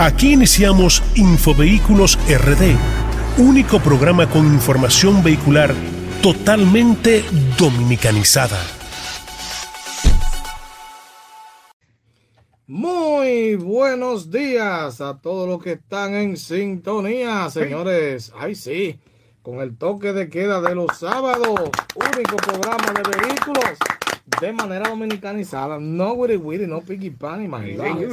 Aquí iniciamos Infovehículos RD, único programa con información vehicular totalmente dominicanizada. Muy buenos días a todos los que están en sintonía, señores. Ay, sí, con el toque de queda de los sábados, único programa de vehículos de manera dominicanizada. No Wiri Wiri, no Piggy Pan, imagínate.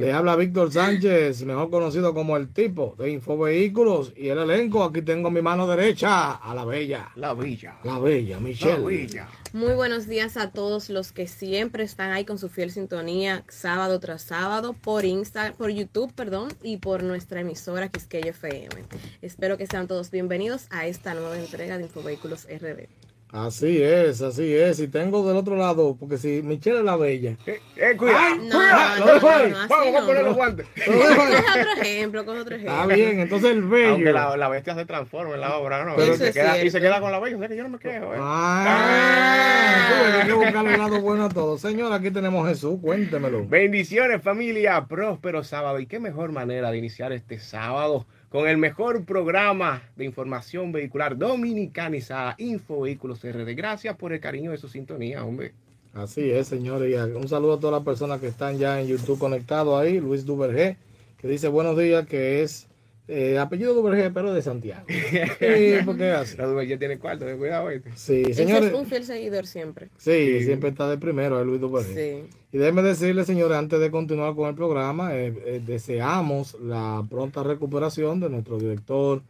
Le habla Víctor Sánchez, mejor conocido como el tipo de Infovehículos y el elenco. Aquí tengo mi mano derecha a la bella. La Bella. La bella, Michelle. La Bella. Muy buenos días a todos los que siempre están ahí con su fiel sintonía sábado tras sábado por Insta, por YouTube, perdón, y por nuestra emisora Quisqueya FM. Espero que sean todos bienvenidos a esta nueva entrega de Infovehículos RD. Así es, así es. Y tengo del otro lado, porque si Michelle es la bella. Eh, eh, cuidado. No, cuidado. no, Lo dejo no, ahí. no, así Vamos a no. poner los guantes. Coge otro ejemplo, coge otro ejemplo. Está bien, entonces el bello. Aunque la, la bestia se transforma en la obra, ¿no? Eso se queda, y se queda con la bella. O sea que yo no me quejo, ¿eh? Ah, tú que hay que buscarle el lado bueno a todo. Señor, aquí tenemos Jesús, cuéntemelo. Bendiciones, familia. Próspero sábado. Y qué mejor manera de iniciar este sábado con el mejor programa de información vehicular dominicanizada, Infovehículos RD. Gracias por el cariño de su sintonía, hombre. Así es, señores. Un saludo a todas las personas que están ya en YouTube conectados ahí. Luis Duvergé, que dice buenos días, que es eh, apellido Duvergé, pero de Santiago. Sí, porque así. La Duber ya tiene cuarto, ten cuidado. Sí, Ese señores. es un fiel seguidor siempre. Sí, Sí. siempre está de primero, eh, Luis Duvergé. Sí. Y déjenme decirle, señores, antes de continuar con el programa, eh, eh, deseamos la pronta recuperación de nuestro director,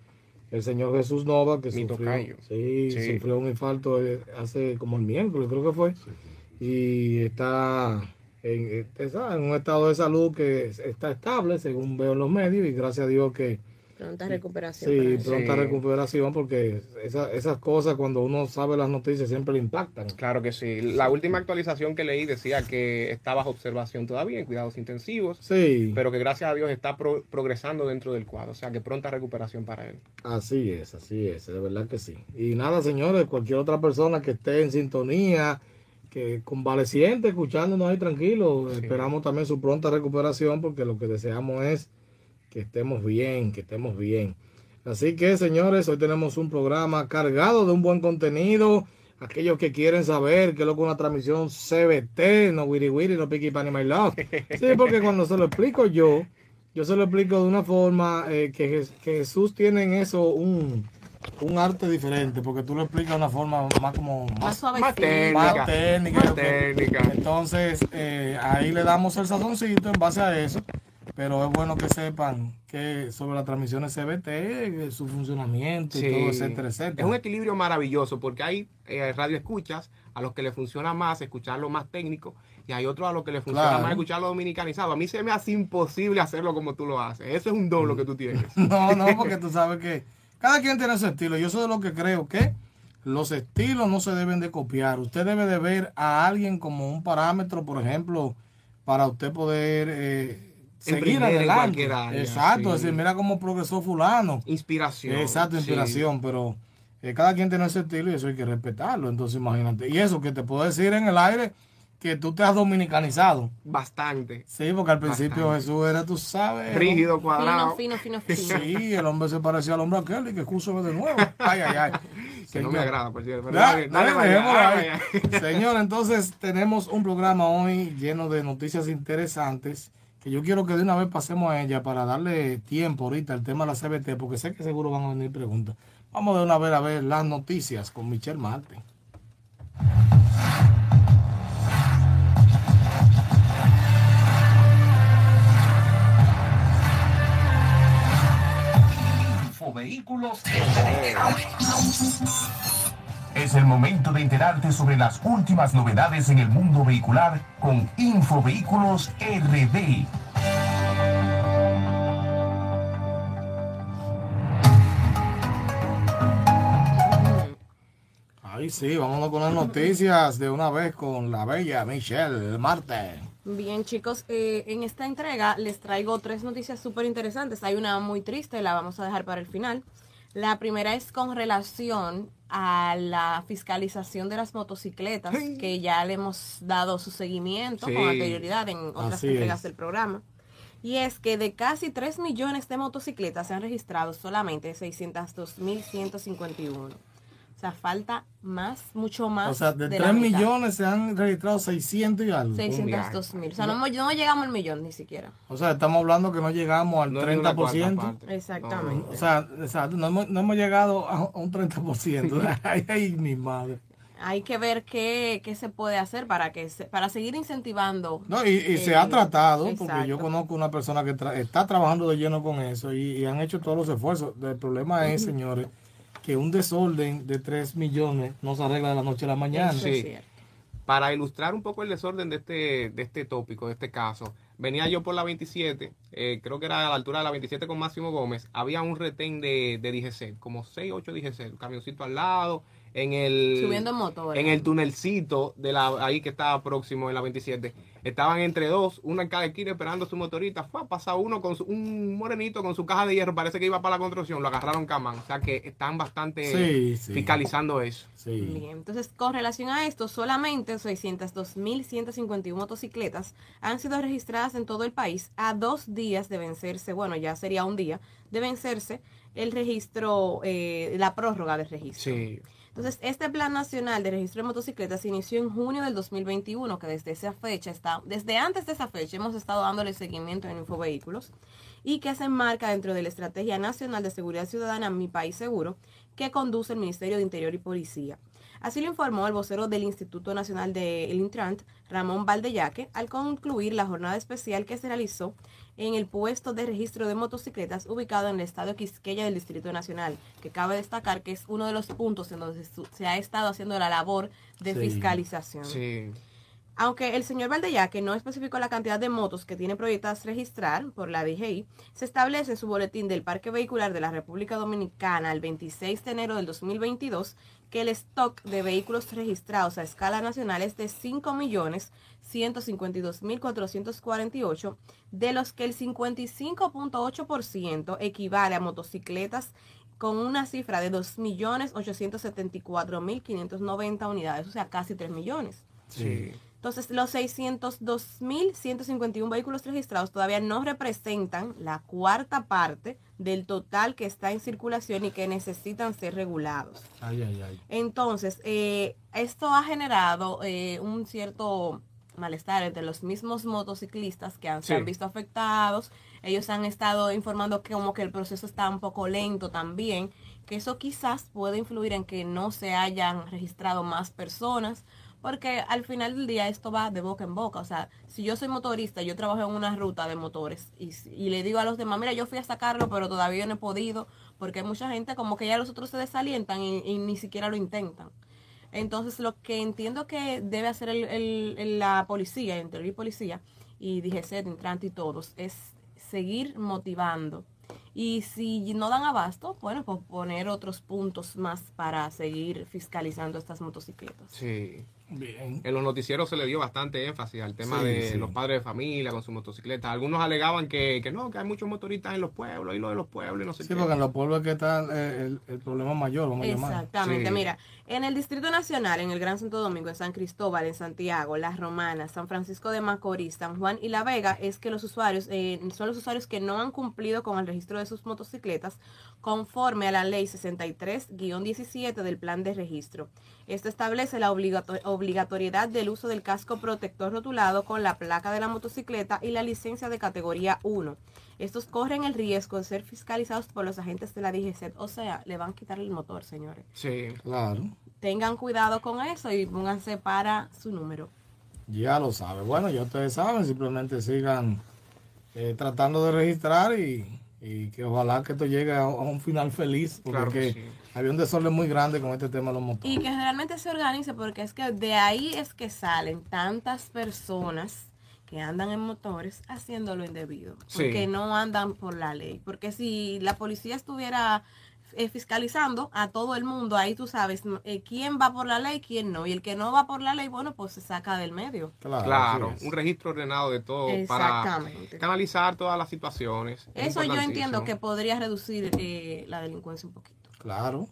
el señor Jesús Nova, que Mi sufrió, sí, Sí. sufrió un infarto eh, hace como el miércoles, creo que fue, y está en, eh, en un estado de salud que es- está estable, según veo en los medios, y gracias a Dios que Pronta recuperación. sí, pronta Sí. recuperación, porque esa- esas cosas cuando uno sabe las noticias siempre le impactan. Claro que sí. La última actualización que leí decía que está bajo observación todavía en cuidados intensivos, Sí. pero que gracias a Dios está pro- progresando dentro del cuadro. O sea que pronta recuperación para él. Así es, así es, de verdad que sí. Y nada, señores, cualquier otra persona que esté en sintonía, que convaleciente, escuchándonos ahí tranquilo, Sí. esperamos también su pronta recuperación porque lo que deseamos es que estemos bien, que estemos bien. Así que, señores, hoy tenemos un programa cargado de un buen contenido. Aquellos que quieren saber qué es lo que es una transmisión CBT, no Wiri Wiri, no Picky Pani My Love. Sí, porque cuando se lo explico yo, yo se lo explico de una forma eh, que, que Jesús tiene en eso un, un arte diferente, porque tú lo explicas de una forma más como Más más, suavecito. Más técnica. más técnica. Más ok. técnica. Entonces, eh, ahí le damos el sazoncito en base a eso. Pero es bueno que sepan que sobre las transmisiones CBT, su funcionamiento y Sí. todo, etcétera, Es etcétera. un equilibrio maravilloso porque hay eh, radio escuchas a los que le funciona más escucharlo más técnico y hay otros a los que le funciona Claro. más escucharlo dominicanizado. A mí se me hace imposible hacerlo como tú lo haces. Eso es un don lo que tú tienes. No, no, porque tú sabes que cada quien tiene su estilo. Yo soy de lo que creo que los estilos no se deben de copiar. Usted debe de ver a alguien como un parámetro, por ejemplo, para usted poder eh, seguir adelante. área, Exacto, sí. es decir, mira cómo progresó fulano. Inspiración. Exacto, sí. inspiración, pero eh, cada quien tiene ese estilo y eso hay que respetarlo. Entonces, imagínate. Y eso que te puedo decir en el aire, que tú te has dominicanizado. Bastante. Sí, porque al principio Bastante. Jesús era, tú sabes. Rígido, Fino, cuadrado. fino, fino, fino. Sí, el hombre se parecía al hombre aquel y que curso de nuevo. Ay, ay, ay. Que no me agrada, por cierto. pero Ya, dale, dale, ahí. Señor, entonces tenemos un programa hoy lleno de noticias interesantes que yo quiero que de una vez pasemos a ella para darle tiempo ahorita al tema de la CBT, porque sé que seguro van a venir preguntas. Vamos de una vez a ver las noticias con Michelle Marte. Es el momento de enterarte sobre las últimas novedades en el mundo vehicular con Infovehículos RD. Ahí sí, vámonos con las noticias de una vez con la bella Michelle Marte. Bien, chicos, eh, en esta entrega les traigo tres noticias súper interesantes. Hay una muy triste, la vamos a dejar para el final. La primera es con relación a la fiscalización de las motocicletas, que ya le hemos dado su seguimiento Sí. con anterioridad en otras Así entregas es. del programa. Y es que de casi 3 millones de motocicletas se han registrado solamente 602.151. O sea, falta más, mucho más. O sea, de, de 3 la mitad. millones se han registrado 600 y algo. 602 mil. O sea, no, no llegamos al millón ni siquiera. O sea, estamos hablando que no llegamos al No es ni una cuarta 30%. parte. Exactamente. O sea, exacto, no hemos, no hemos llegado a, un 30%. ay, ay, mi madre. Hay que ver qué, qué se puede hacer para que se- para seguir incentivando. No, y, y se ha tratado, porque yo conozco una persona que tra- está trabajando de lleno con eso y, y han hecho todos los esfuerzos. El problema es, señores, que un desorden de 3 millones no se arregla de la noche a la mañana. Eso es Sí. cierto. Para ilustrar un poco el desorden de este, de este tópico, de este caso, venía yo por la 27, eh, creo que era a la altura de la 27 con Máximo Gómez, había un retén de, de DGC, como 6, 8 DGC, un camioncito al lado, en el... Subiendo en moto. ¿verdad? En el tunelcito de la ahí que estaba próximo en la 27. Estaban entre dos, uno en cada esquina esperando su motorita. Fue a pasar uno con su- un morenito con su caja de hierro, parece que iba para la construcción, lo agarraron camán. O sea que están bastante Sí, sí. fiscalizando eso. Sí. Bien, entonces con relación a esto, solamente 602.151 motocicletas han sido registradas en todo el país a dos días de vencerse, bueno, ya sería un día, de vencerse el registro, eh, la prórroga del registro. Sí. Entonces, este plan nacional de registro de motocicletas se inició en junio del 2021, que desde esa fecha está, desde antes de esa fecha hemos estado dándole seguimiento en Infovehículos y que se enmarca dentro de la Estrategia Nacional de Seguridad Ciudadana Mi País Seguro, que conduce el Ministerio de Interior y Policía. Así lo informó el vocero del Instituto Nacional del Intrant, Ramón Valdeyaque, al concluir la jornada especial que se realizó en el puesto de registro de motocicletas ubicado en el estado Quisqueya del Distrito Nacional, que cabe destacar que es uno de los puntos en donde se- se ha estado haciendo la labor de Sí. fiscalización. Sí. Aunque el señor Valdeyaque no especificó la cantidad de motos que tiene proyectadas registrar por la DGI, se establece en su boletín del Parque Vehicular de la República Dominicana el 26 de enero del 2022 que el stock de vehículos registrados a escala nacional es de 5.152.448, de los que el 55.8% equivale a motocicletas con una cifra de 2.874.590 unidades, o sea, casi 3 millones. Sí. Entonces, los 602.151 vehículos registrados todavía no representan la cuarta parte del total que está en circulación y que necesitan ser regulados. Ay, ay, ay. Entonces, eh, esto ha generado eh, un cierto malestar entre los mismos motociclistas que han, se Sí. han visto afectados. Ellos han estado informando que como que el proceso está un poco lento también, que eso quizás puede influir en que no se hayan registrado más personas, porque al final del día esto va de boca en boca. O sea, si yo soy motorista, yo trabajo en una ruta de motores y, y le digo a los demás, mira, yo fui a sacarlo, pero todavía no he podido, porque hay mucha gente como que ya los otros se desalientan y, ni siquiera lo intentan. Entonces, lo que entiendo que debe hacer el, el- el- la policía, interior y policía, y DGC, Intrante y todos, es seguir motivando. Y si no dan abasto, bueno, pues poner otros puntos más para seguir fiscalizando estas motocicletas. Sí. Bien. En los noticieros se le dio bastante énfasis al tema Sí, de sí. los padres de familia con sus motocicletas. Algunos alegaban que, que no, que hay muchos motoristas en los pueblos y lo de los pueblos y no sé Sí, qué. porque en los pueblos es que está eh, el, el problema mayor, vamos a llamar. Exactamente, Sí. mira, en el Distrito Nacional, en el Gran Santo Domingo, en San Cristóbal, en Santiago, Las Romanas, San Francisco de Macorís, San Juan y La Vega, es que los usuarios, eh, son los usuarios que no han cumplido con el registro de sus motocicletas conforme a la ley 63-17 del plan de registro. Esto establece la obligato- obligatoriedad del uso del casco protector rotulado con la placa de la motocicleta y la licencia de categoría 1. Estos corren el riesgo de ser fiscalizados por los agentes de la DGC, o sea, le van a quitar el motor, señores. Sí. Claro, Tengan cuidado con eso y pónganse para su número. ya lo sabe. Bueno, ya ustedes saben, simplemente sigan eh, tratando de registrar y, y que ojalá que esto llegue a, un final feliz, porque Claro que es sí. que había un desorden muy grande con este tema de los motores. Y que realmente se organice porque es que de ahí es que salen tantas personas que andan en motores haciendo lo indebido, Sí. porque no andan por la ley. Porque si la policía estuviera eh, fiscalizando a todo el mundo, ahí tú sabes eh, quién va por la ley, quién no. Y el que no va por la ley, bueno, pues se saca del medio. Claro, Claro, un registro ordenado de todo para canalizar todas las situaciones. Es Eso yo entiendo que podría reducir eh, la delincuencia un poquito. Claro.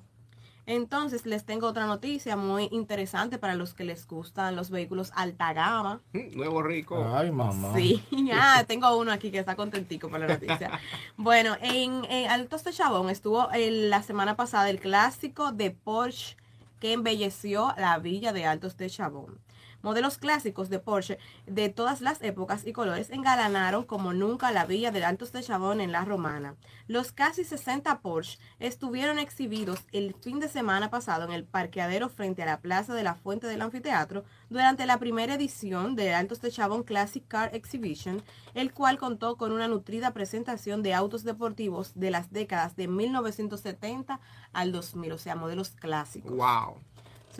Entonces les tengo otra noticia muy interesante para los que les gustan los vehículos alta gama. Mm, Nuevo rico. Ay, mamá. Sí, ah, tengo uno aquí que está contentico por la noticia. Bueno, en, en Altos de Chabón estuvo el- la semana pasada el clásico de Porsche que embelleció la villa de Altos de Chabón. Modelos clásicos de Porsche de todas las épocas y colores engalanaron como nunca la villa de Altos de Chabón en la Romana. Los casi 60 Porsche estuvieron exhibidos el fin de semana pasado en el parqueadero frente a la Plaza de la Fuente del Anfiteatro durante la primera edición de Altos de Chabón Classic Car Exhibition, el cual contó con una nutrida presentación de autos deportivos de las décadas de 1970 al 2000, o sea, modelos clásicos. Wow.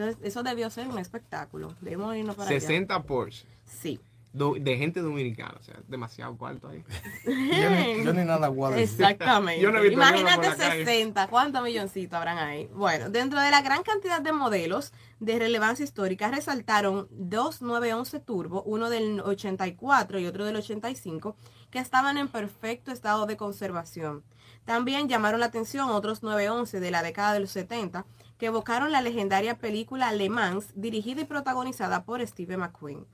Entonces, eso debió ser un espectáculo. Debemos irnos para allá. 60 Porsche. Sí. Do- de gente dominicana. O sea, demasiado cuarto ahí. Yo ni, yo ni nada guardo. Exactamente. Yo no he visto ninguno Imagínate por la calle. 60, ¿cuántos milloncitos habrán ahí? Bueno, dentro de la gran cantidad de modelos de relevancia histórica resaltaron dos 911 Turbo, uno del 84 y otro del 85, que estaban en perfecto estado de conservación. También llamaron la atención otros 911 de la década de los 70 que evocaron la legendaria película Le Mans, dirigida y protagonizada por Steve McQueen.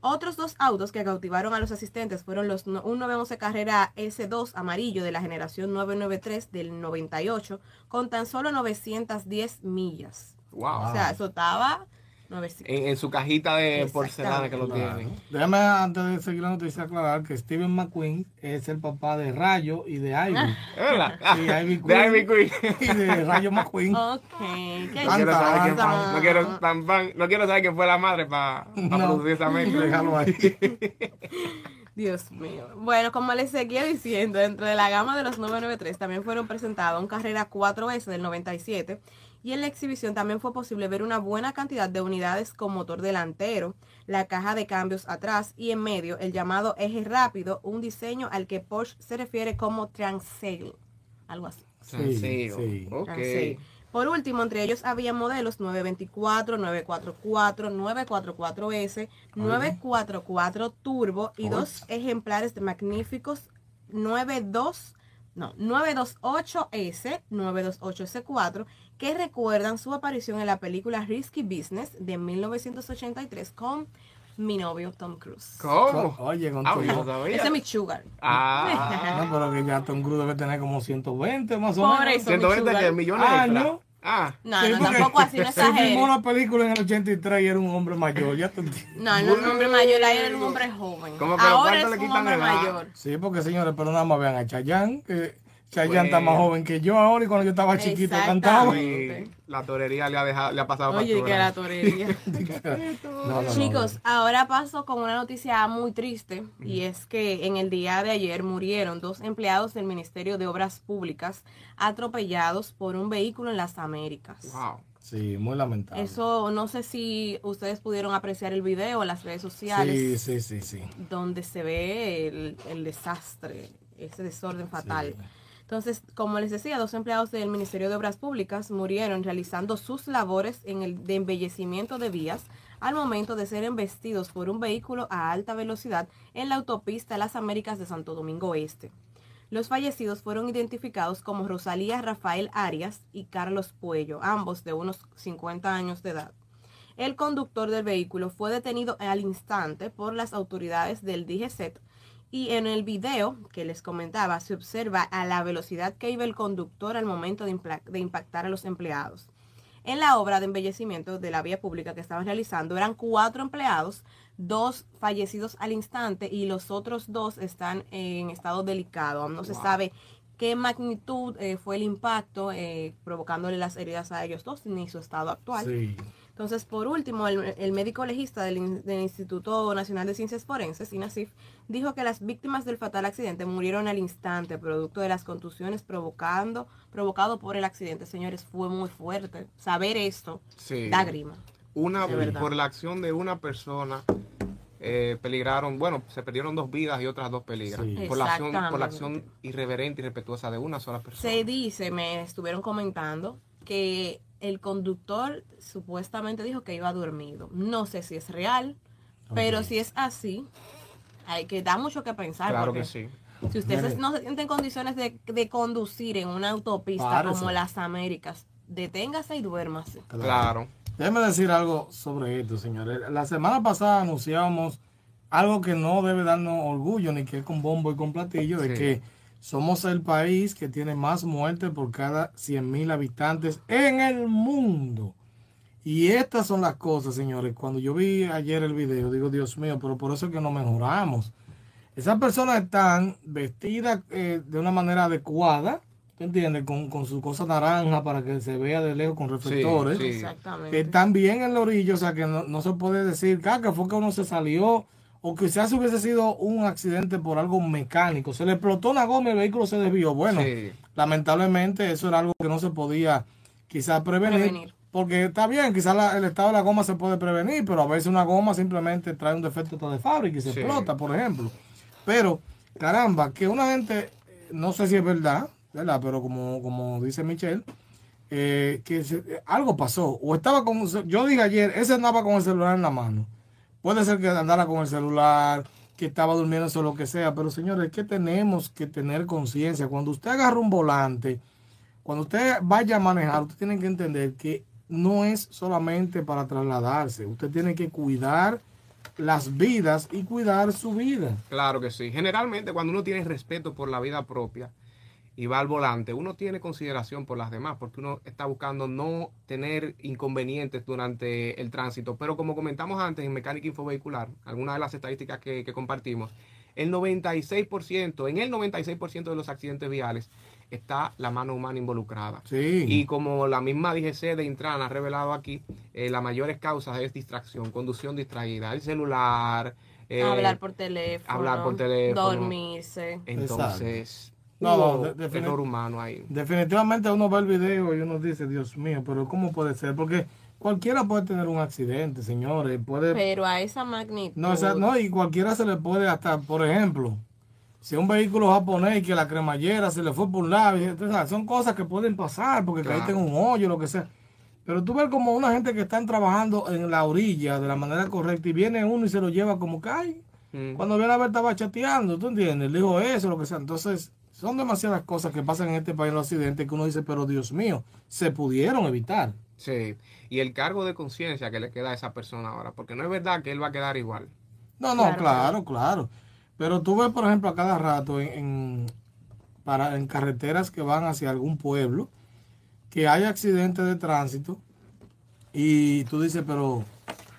Otros dos autos que cautivaron a los asistentes fueron los un 911 Carrera S2 amarillo de la generación 993 del 98 con tan solo 910 millas. Wow. O sea, eso estaba 900. En, en su cajita de porcelana que lo Claro. tienen. Déjame antes de seguir la noticia aclarar que Steven McQueen es el papá de Rayo y de Ivy. Ivy De Ivy Queen. Y de Rayo McQueen. Ok. ¿Qué No quiero saber quién fue. No quiero, tan fan- no quiero saber quién fue la madre para No. producir esa mezcla. Déjalo ahí. Dios mío. Bueno, como les seguía diciendo, dentro de la gama de los 993 también fueron presentados un Carrera 4S del 97 y en la exhibición también fue posible ver una buena cantidad de unidades con motor delantero, la caja de cambios atrás y en medio el llamado eje rápido, un diseño al que Porsche se refiere como Transail, algo así. Transeo. sí. Ok. Transail. Por último, entre ellos había modelos 924, 944, 944S, 944 Turbo y dos ejemplares de magníficos 92, no, 928S, 928S4, que recuerdan su aparición en la película Risky Business de 1983 con mi novio Tom Cruise. ¿Cómo? Oye, con Ah, tu-. Ese es mi sugar. Ah. No, pero que ya Tom Cruise debe tener como 120 más o Por menos. eso. 120 sugar. que millones Ah, extra. ¿no? Ah. No, Sí, no, tampoco así, no Se filmó una película en el 83 y era un hombre mayor, ya te entiendes. No, no es un hombre mayor, ahí era un hombre joven. Como que Ahora ¿cuánto es le un hombre edad? mayor. Sí, porque señores, pero nada más vean a Chayanne, que Chayanne está Bueno. más joven que yo ahora y cuando yo estaba chiquito cantaba. Y la torería le ha, dejado, le ha pasado Oye, factura. que la torería. No, no, no, Chicos, ahora paso con una noticia muy triste y es que en el día de ayer murieron dos empleados del Ministerio de Obras Públicas atropellados por un vehículo en las Américas. Wow. Sí, muy lamentable. Eso no sé si ustedes pudieron apreciar el video en las redes Sí, sociales sí, sí, sí. donde se ve el, el desastre, ese desorden fatal. Sí. Entonces, como les decía, dos empleados del Ministerio de Obras Públicas murieron realizando sus labores en el de embellecimiento de vías al momento de ser embestidos por un vehículo a alta velocidad en la autopista Las Américas de Santo Domingo Este. Los fallecidos fueron identificados como Rosalía Rafael Arias y Carlos Puello, ambos de unos 50 años de edad. El conductor del vehículo fue detenido al instante por las autoridades del DGCET y en el video que les comentaba se observa a la velocidad que iba el conductor al momento de, impactar a los empleados. En la obra de embellecimiento de la vía pública que estaban realizando eran cuatro empleados, dos fallecidos al instante y los otros dos están en estado delicado. Aún no se sabe qué magnitud eh, fue el impacto eh, provocándole las heridas a ellos dos ni su estado actual. Sí. Entonces, por último, el, el médico legista del, In- del Instituto Nacional de Ciencias Forenses, INACIF, dijo que las víctimas del fatal accidente murieron al instante, producto de las contusiones provocando, provocado por el accidente. Señores, fue muy fuerte. Saber esto Sí. da grima. Una, por la acción de una persona, eh, peligraron, bueno, se perdieron dos vidas y otras dos peligran. Sí. Por, la acción, por la acción irreverente y respetuosa de una sola persona. Se dice, me estuvieron comentando, que el conductor supuestamente dijo que iba dormido. No sé si es real, pero si es así, hay que dar mucho que pensar. Claro porque que sí. Si ustedes no se sienten en condiciones de, de conducir en una autopista Párese. como las Américas, deténgase y duérmase. Claro. Déjeme decir algo sobre esto, señores. La semana pasada anunciábamos algo que no debe darnos orgullo, ni que es con bombo y con platillo, de que somos el país que tiene más muertes por cada 100 mil habitantes en el mundo. Y estas son las cosas, señores. Cuando yo vi ayer el video, digo, Dios mío, pero por eso es que no mejoramos. Esas personas están vestidas eh, de una manera adecuada, ¿te entiendes? Con, con su cosa naranja para que se vea de lejos con reflectores sí. Exactamente. que están bien en la orilla, o sea que no, no se puede decir "Ah, que fue que uno se salió o quizás hubiese sido un accidente por algo mecánico. Se le explotó una goma y el vehículo se desvió. Bueno, Sí. lamentablemente eso era algo que no se podía quizás prevenir. Prevenir. Porque está bien, quizás la- el estado de la goma se puede prevenir, pero a veces una goma simplemente trae un defecto de fábrica y se Sí. explota, por ejemplo. Pero, caramba, que una gente, no sé si es verdad, ¿verdad? Pero como, como dice Michelle, eh, que eh, algo pasó. O estaba con, yo dije ayer, ese andaba con el celular en la mano. Puede ser que andara con el celular, que estaba durmiendo o lo que sea, pero señores, que tenemos que tener conciencia. Cuando usted agarra un volante, cuando usted vaya a manejar, usted tiene que entender que no es solamente para trasladarse. Usted tiene que cuidar las vidas y cuidar su vida. Claro que sí. Generalmente cuando uno tiene respeto por la vida propia y va al volante, uno tiene consideración por las demás, porque uno está buscando no tener inconvenientes durante el tránsito. Pero como comentamos antes en Mecánica Infovehicular, algunas de las estadísticas que, que compartimos, el 96%, en el 96% de los accidentes viales está la mano humana involucrada. Sí. Y como la misma DGC de Intran ha revelado aquí, eh, las mayores causas es distracción, conducción distraída, el celular, eh, hablar por teléfono. hablar por teléfono. Dormirse. Entonces, No, de- defini- error humano ahí. Definitivamente uno ve el video y uno dice, Dios mío, pero ¿cómo puede ser? Porque cualquiera puede tener un accidente, señores. Puede, Pero a esa magnitud. no, o sea, no, y cualquiera se le puede hasta, por ejemplo, si un vehículo japonés que la cremallera se le fue por un lado, son cosas que pueden pasar porque Claro. caíste en un hoyo, lo que sea. Pero tú ves como una gente que están trabajando en la orilla de la manera correcta y viene uno y se lo lleva como ay, Mm. cuando viene a ver estaba chateando, ¿tú entiendes? Le dijo eso, lo que sea. Entonces, son demasiadas cosas que pasan en este país, los accidentes, que uno dice, pero Dios mío, se pudieron evitar. Sí. Y el cargo de conciencia que le queda a esa persona ahora, porque no es verdad que él va a quedar igual. No, no, Claro, claro, claro. Pero tú ves, por ejemplo, a cada rato en, en- para, en carreteras que van hacia algún pueblo, que hay accidentes de tránsito y tú dices, pero,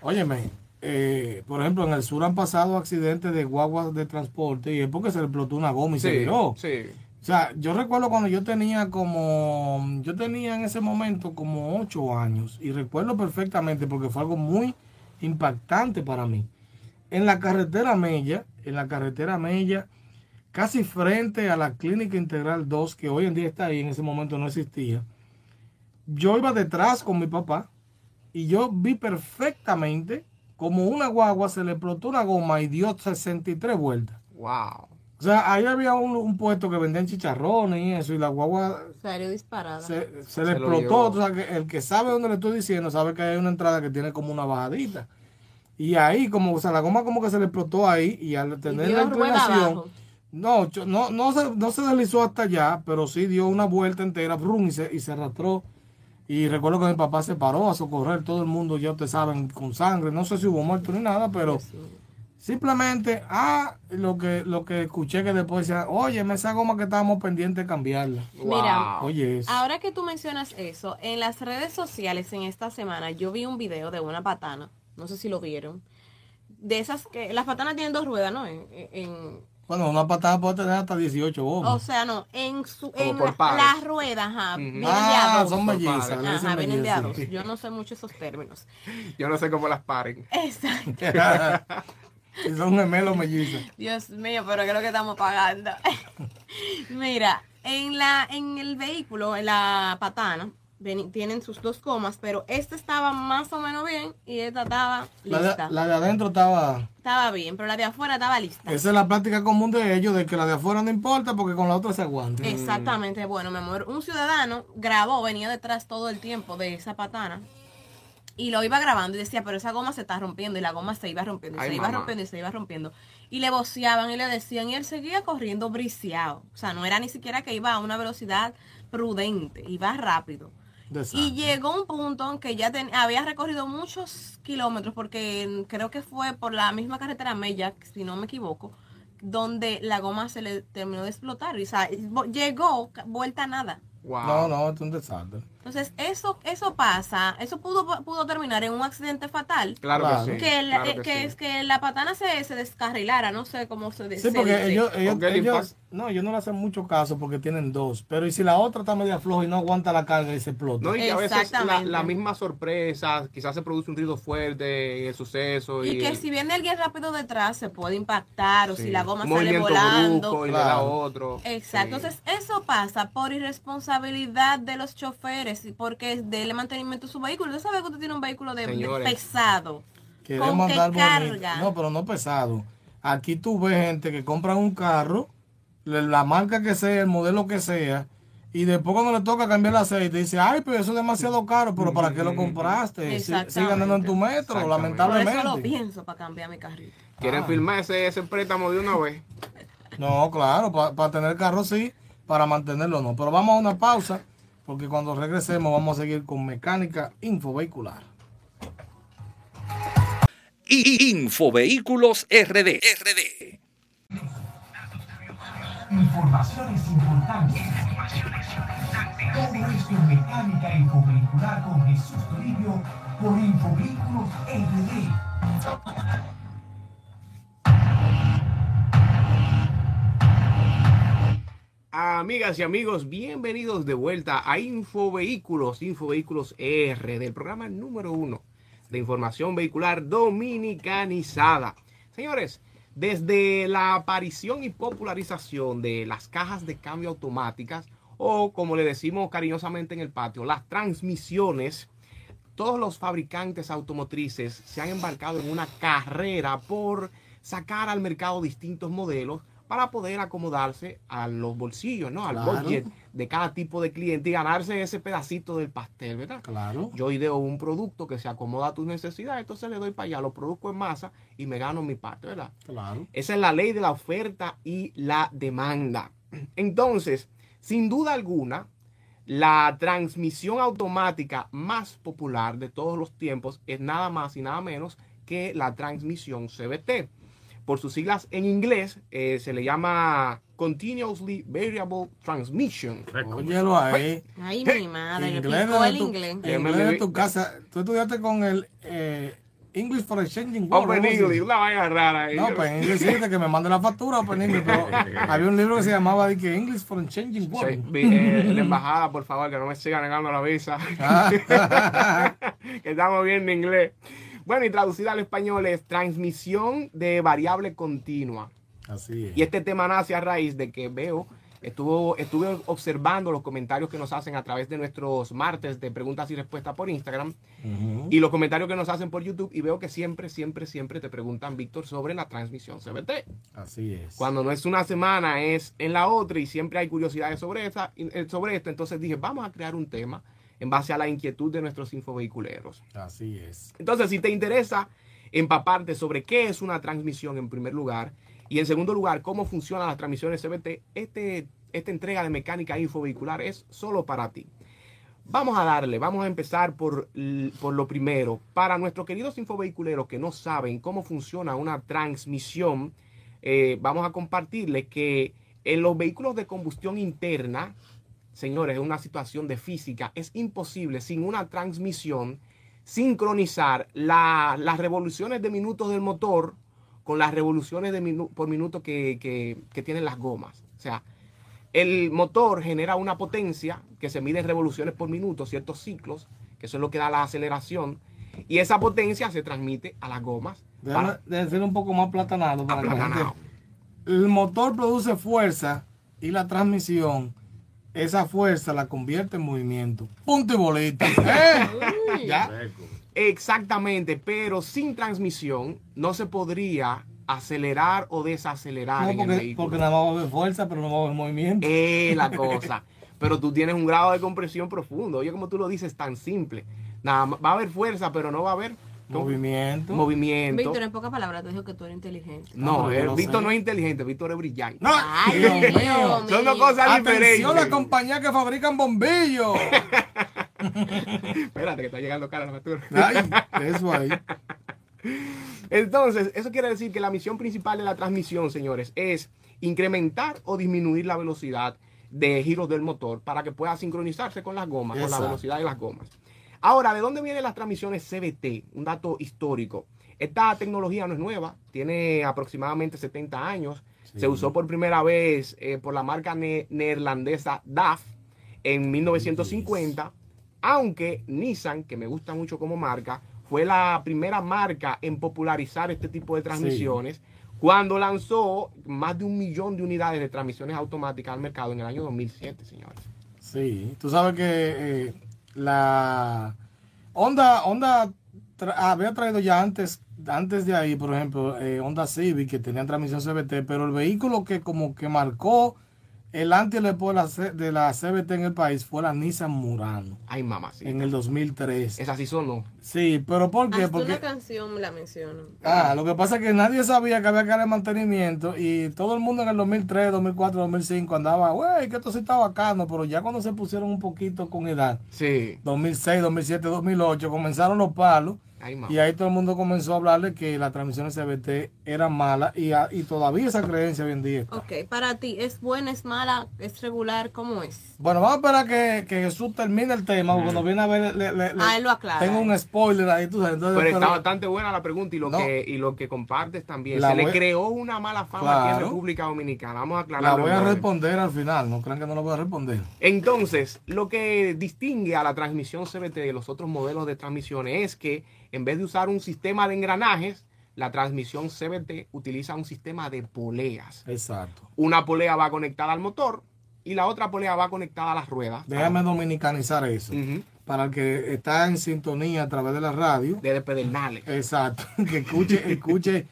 óyeme, eh, por ejemplo, en el sur han pasado accidentes de guaguas de transporte y es porque se le explotó una goma y se Sí, viró. sí. O sea, yo recuerdo cuando yo tenía como, yo tenía en ese momento como ocho años y recuerdo perfectamente porque fue algo muy impactante para mí. En la carretera Mella, en la carretera Mella, casi frente a la Clínica Integral 2, que hoy en día está ahí, en ese momento no existía, yo iba detrás con mi papá y yo vi perfectamente como una guagua se le explotó una goma y dio 63 vueltas. Wow. O sea, ahí había un, un puesto que vendían chicharrones y eso, y la guagua Salió disparada. se, se le Se lo explotó. llevó. O sea, que el que sabe dónde le estoy diciendo sabe que hay una entrada que tiene como una bajadita. Y ahí, como, o sea, la goma como que se le explotó ahí, y al tener dio la rueda inclinación, abajo. no, no, no, se, no se deslizó hasta allá, pero sí dio una vuelta entera, brum, y se, y se arrastró. Y recuerdo que mi papá se paró a socorrer, todo el mundo, ya ustedes saben, con sangre. No sé si hubo muerto ni nada, pero simplemente, ah, lo que, lo que escuché que después decía, oye, esa goma que estábamos pendientes de cambiarla. Mira, Wow. Oye, eso. Ahora que tú mencionas eso, en las redes sociales en esta semana yo vi un video de una patana, no sé si lo vieron, de esas que las patanas tienen dos ruedas, ¿no? En, en- Bueno, una patada puede tener hasta 18 o gomas. sea, no, en su en la- las ruedas, ajá, Ujú. vienen de ah, a dos. son mellizas. Ajá, vienen de a dos. Yo no sé mucho esos términos. Yo no sé cómo las paren. Exacto. Son gemelos mellizas. Dios mío, pero creo que estamos pagando. Mira, en la en el vehículo, en la patana, ven- tienen sus dos comas, pero esta estaba más o menos bien y esta estaba La lista. de, la de adentro estaba... Estaba bien, pero la de afuera estaba lista. Esa es la práctica común de ellos, de que la de afuera no importa porque con la otra se aguanta. Exactamente, bueno, mi amor, un ciudadano grabó, venía detrás todo el tiempo de esa patana y lo iba grabando y decía, pero esa goma se está rompiendo y la goma se iba rompiendo y Ay, se iba rompiendo y se iba rompiendo. Y le voceaban y le decían y él seguía corriendo briseado. O sea, no era ni siquiera que iba a una velocidad prudente, iba rápido. Desastre. Y llegó un punto en que ya ten- había recorrido muchos kilómetros, porque creo que fue por la misma carretera Mella, si no me equivoco, donde la goma se le terminó de explotar. Y, o sea, vo- llegó vuelta a nada. Wow. No, no, es un desastre. Entonces, eso eso pasa, eso pudo pudo terminar en un accidente fatal. Claro, Claro. que sí. Que, la, claro eh, que que sí. es que la patana se, se descarrilara, no sé cómo se, Sí, se porque dice. ellos, ellos, Porque ellos- no, ellos no le hacen mucho caso porque tienen dos. Pero y si la otra está media floja y no aguanta la carga y se explota. No, y a veces la, Exactamente. la misma sorpresa, quizás se produce un ruido fuerte el suceso. Y, Y que el- si viene alguien rápido detrás se puede impactar o sí, si la goma un sale movimiento volando. brusco y le da Claro. otro. Exacto, Sí. entonces eso pasa por irresponsabilidad de los choferes y porque es del mantenimiento de su vehículo. Usted sabe que usted tiene un vehículo de, de Señores. pesado. Queremos ¿Con bonito. carga? No, pero no pesado. Aquí tú ves gente que compra un carro, la marca que sea, el modelo que sea, y después cuando le toca cambiar el aceite, dice, ay, pero eso es demasiado caro, pero ¿para qué lo compraste? Si- Exactamente. Sigue andando en tu metro. Por lamentablemente. eso lo pienso para cambiar mi carrito. ¿Quieren Ah. firmar ese, ese préstamo de una vez? No, claro, para tener carro sí, para mantenerlo no. Pero vamos a una pausa, porque cuando regresemos vamos a seguir con mecánica infovehicular. Infovehículos RD. RD. Informaciones importantes. Todo esto en mecánica infovehicular con Jesús Toribio por Infovehículos RD. Amigas y amigos, bienvenidos de vuelta a Infovehículos, Infovehículos R, del programa número uno de información vehicular dominicanizada. Señores, desde la aparición y popularización de las cajas de cambio automáticas, o como le decimos cariñosamente en el patio, las transmisiones, todos los fabricantes automotrices se han embarcado en una carrera por sacar al mercado distintos modelos para poder acomodarse a los bolsillos, ¿no? Al Claro. budget de cada tipo de cliente y ganarse ese pedacito del pastel, ¿verdad? Claro. Yo ideo un producto que se acomoda a tus necesidades, entonces le doy para allá, lo produzco en masa y me gano mi parte, ¿verdad? Claro. Esa es la ley de la oferta y la demanda. Entonces, sin duda alguna, la transmisión automática más popular de todos los tiempos es nada más y nada menos que la transmisión CVT. Por sus siglas en inglés eh, se le llama Continuously Variable Transmission. Óyelo ahí. Ay, mi madre, Inglés picó el tu- inglés. Eh, Inglés de tu casa. Tú estudiaste con el eh, English for Exchanging World, Open. English, una vaina rara ahí. No, pues English sí, de que me mande la factura Open English, pero había un libro que se llamaba que English for Exchanging Sí, World. vi- eh, la embajada, por favor, que no me siga negando la visa. Ah. que estamos viendo inglés. Bueno, y traducida al español es transmisión de variable continua. Así es. Y este tema nace a raíz de que veo, estuvo, estuve observando los comentarios que nos hacen a través de nuestros martes de preguntas y respuestas por Instagram Ujú. y los comentarios que nos hacen por YouTube y veo que siempre, siempre, siempre te preguntan, Víctor, sobre la transmisión CBT. Así es. Cuando no es una semana, es en la otra y siempre hay curiosidades sobre, esa, eh, sobre esto. Entonces dije, vamos a crear un tema en base a la inquietud de nuestros infovehiculeros. Así es. Entonces, si te interesa empaparte sobre qué es una transmisión en primer lugar y en segundo lugar cómo funcionan las transmisiones CBT, este, esta entrega de mecánica infovehicular es solo para ti. Vamos a darle, vamos a empezar por, por lo primero. Para nuestros queridos infovehiculeros que no saben cómo funciona una transmisión, eh, vamos a compartirles que en los vehículos de combustión interna, señores, es una situación de física, es imposible sin una transmisión sincronizar la- las revoluciones de minutos del motor con las revoluciones de minu- por minuto que, que- que tienen las gomas. O sea, el motor genera una potencia que se mide en revoluciones por minuto, ciertos ciclos, que eso es lo que da la aceleración, y esa potencia se transmite a las gomas. Déjame para- decir un poco más platanado para que la Aplatanado. gente- El motor produce fuerza y la transmisión, esa fuerza la convierte en movimiento. Punto y bolita. ¿Eh? ¿Ya? Exactamente, pero sin transmisión no se podría acelerar o desacelerar No, en el porque, vehículo. porque nada más va a haber fuerza, pero no va a haber movimiento. Es la cosa. Pero tú tienes un grado de compresión profundo. Oye, como tú lo dices, tan simple. Nada más, va a haber fuerza, pero no va a haber. Movimiento. movimiento. Víctor, en pocas palabras, te dijo que tú eres inteligente. No, Ah, eh, no Víctor sé. no es inteligente, Víctor es brillante. No. Ay, Dios mío. Son dos cosas Atención, la diferentes. compañía que fabrican bombillos. Espérate, que está llegando cara la factura. Ay, eso ahí. Entonces, eso quiere decir que la misión principal de la transmisión, señores, es incrementar o disminuir la velocidad de giros del motor para que pueda sincronizarse con las gomas, con la Exacto. velocidad de las gomas. Ahora, ¿de dónde vienen las transmisiones CBT? Un dato histórico. Esta tecnología no es nueva, tiene aproximadamente 70 años. Se usó por primera vez eh, por la marca ne- neerlandesa DAF en 1950, aunque Nissan, que me gusta mucho como marca, fue la primera marca en popularizar este tipo de transmisiones cuando lanzó más de un millón de unidades de transmisiones automáticas al mercado en el año 2007, señores. Sí, tú sabes que eh, la Honda, Honda tra- había traído ya antes, antes de ahí, por ejemplo, eh, Honda Civic que tenían transmisión CBT, pero el vehículo que como que marcó el antes y el después de la, C- de la CBT en el país fue la Nissan Murano Ay, mamá, sí. en el 2003. Esa sí sonó. Sí, pero ¿por qué? Hasta Porque una canción la menciono. Ah, lo que pasa es que nadie sabía que había que darle mantenimiento y todo el mundo en el 2003, 2004, 2005 andaba, güey, que esto sí está bacano, pero ya cuando se pusieron un poquito con edad, Sí. 2006, 2007, 2008, comenzaron los palos Ay, y ahí todo el mundo comenzó a hablarle que las transmisiones CBT eran malas y, a- y todavía esa creencia hoy en día. está. Ok, para ti, ¿es buena, es mala, es regular? ¿Cómo es? Bueno, vamos a esperar que, que Jesús termine el tema, cuando viene a ver, le- le- le- Ah, él lo aclara. tengo un spoiler ahí, tú sabes. entonces, Pero está pero- bastante buena la pregunta y lo, No. que, y lo que compartes también. La Se le creó una mala fama aquí en. República Dominicana. Vamos a la aclararlo. voy a responder al final, no crean que no la voy a responder. Entonces, lo que distingue a la transmisión CBT de los otros modelos de transmisiones es que en vez de usar un sistema de engranajes, la transmisión CBT utiliza un sistema de poleas. Exacto. Una polea va conectada al motor y la otra polea va conectada a las ruedas. Déjame dominicanizar eso. Para el que está en sintonía a través de la radio. De pedernales. Exacto. Que escuche, escuche.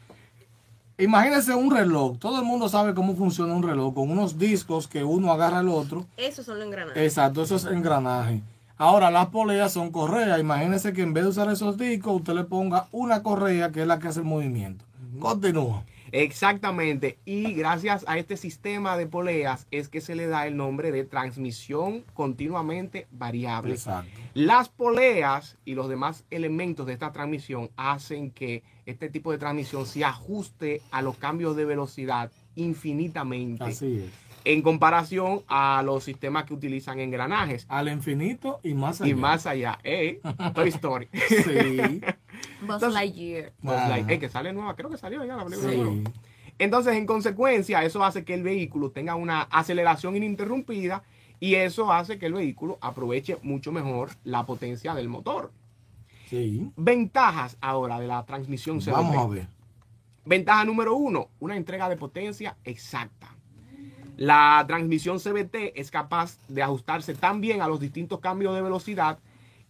Imagínense un reloj. Todo el mundo sabe cómo funciona un reloj. Con unos discos que uno agarra al otro. Esos son los engranajes. Exacto, eso es engranaje. Ahora las poleas son correas. Imagínense que en vez de usar esos discos, usted le ponga una correa que es la que hace el movimiento. Continúa. Exactamente. Y gracias a este sistema de poleas es que se le da el nombre de transmisión continuamente variable. Exacto. Las poleas y los demás elementos de esta transmisión hacen que este tipo de transmisión se ajuste a los cambios de velocidad infinitamente Así es. En comparación a los sistemas que utilizan engranajes Al infinito y más allá. y más allá. Eh, Toy Story. Sí. Buzz Entonces- Lightyear. Buzz. Lightyear, eh, que sale nueva, creo que salió ya la película. Sí. nueva. Entonces, en consecuencia, eso hace que el vehículo tenga una aceleración ininterrumpida y eso hace que el vehículo aproveche mucho mejor la potencia del motor. Sí. Ventajas ahora de la transmisión CVT. Vamos a ver. Ventaja número uno, una entrega de potencia exacta. La transmisión CVT es capaz de ajustarse tan bien a los distintos cambios de velocidad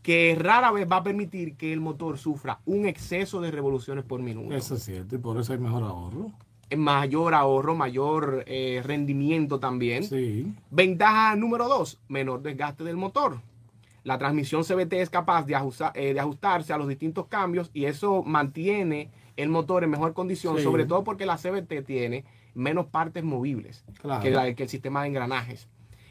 que rara vez va a permitir que el motor sufra un exceso de revoluciones por minuto. Eso es cierto. Y por eso hay mejor ahorro. Mayor ahorro, mayor eh, rendimiento también. Sí. Ventaja número dos, menor desgaste del motor. La transmisión CVT es capaz de, eh, de ajustarse a los distintos cambios y eso mantiene el motor en mejor condición, Sí. sobre todo porque la CVT tiene menos partes movibles Claro. que, la- que el sistema de engranajes.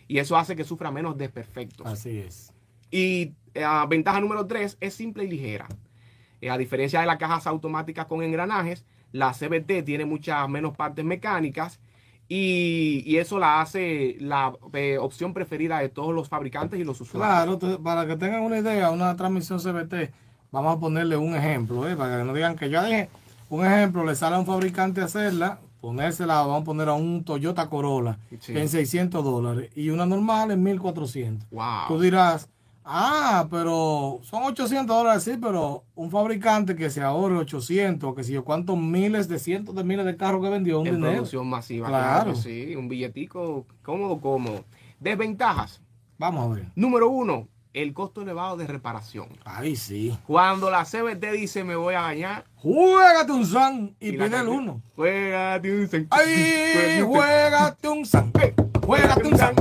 Y eso hace que sufra menos desperfectos. Así es. Y eh, ventaja número tres es simple y ligera. Eh, a diferencia de las cajas automáticas con engranajes, la CBT tiene muchas menos partes mecánicas y, y eso la hace la eh, opción preferida de todos los fabricantes y los usuarios. Claro, para que tengan una idea, una transmisión CBT, vamos a ponerle un ejemplo, para que no digan que yo dije, un ejemplo, le sale a un fabricante hacerla, ponérsela, vamos a poner a un Toyota Corolla Sí. en 600 dólares y una normal en 1400. Wow. Tú dirás, ah, pero son 800 dólares, sí, pero un fabricante que se ahorre 800, que si yo cuántos miles de cientos de miles de carros que vendió, un en dinero. producción masiva, Claro. claro. sí, un billetico cómodo, cómodo. Desventajas. Vamos a ver. Número uno, el costo elevado de reparación. Ahí sí. Cuando la CBT dice me voy a bañar Juégate un san y, pide el uno. Juégate un cen- ¡Ay! Juégate un cen- Juégate un san. Juégate un san.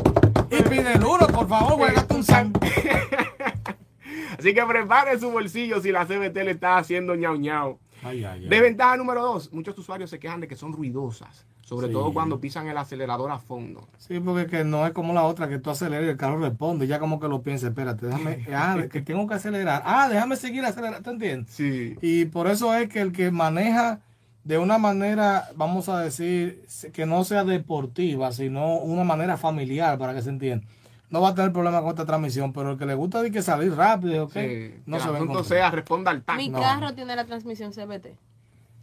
Y pide el uno, por favor, juégate un san. Así que prepare su bolsillo si la CBT le está haciendo ñau ñau. Ay, ay, ay. Desventaja número dos, muchos usuarios se quejan de que son ruidosas. Sobre Sí. todo cuando pisan el acelerador a fondo. Sí, porque que no es como la otra que tú aceleras y el carro responde. Ya como que lo piensa, espérate, déjame, ah, que tengo que acelerar. Ah, déjame seguir acelerando, ¿te entiendes? Sí. Y por eso es que el que maneja de una manera, vamos a decir, que no sea deportiva, sino una manera familiar, para que se entienda, no va a tener problema con esta transmisión, pero el que le gusta de que salir rápido, ¿ok? Sí, no que se va a sea, responda al tanque. Mi no. carro tiene la transmisión CBT.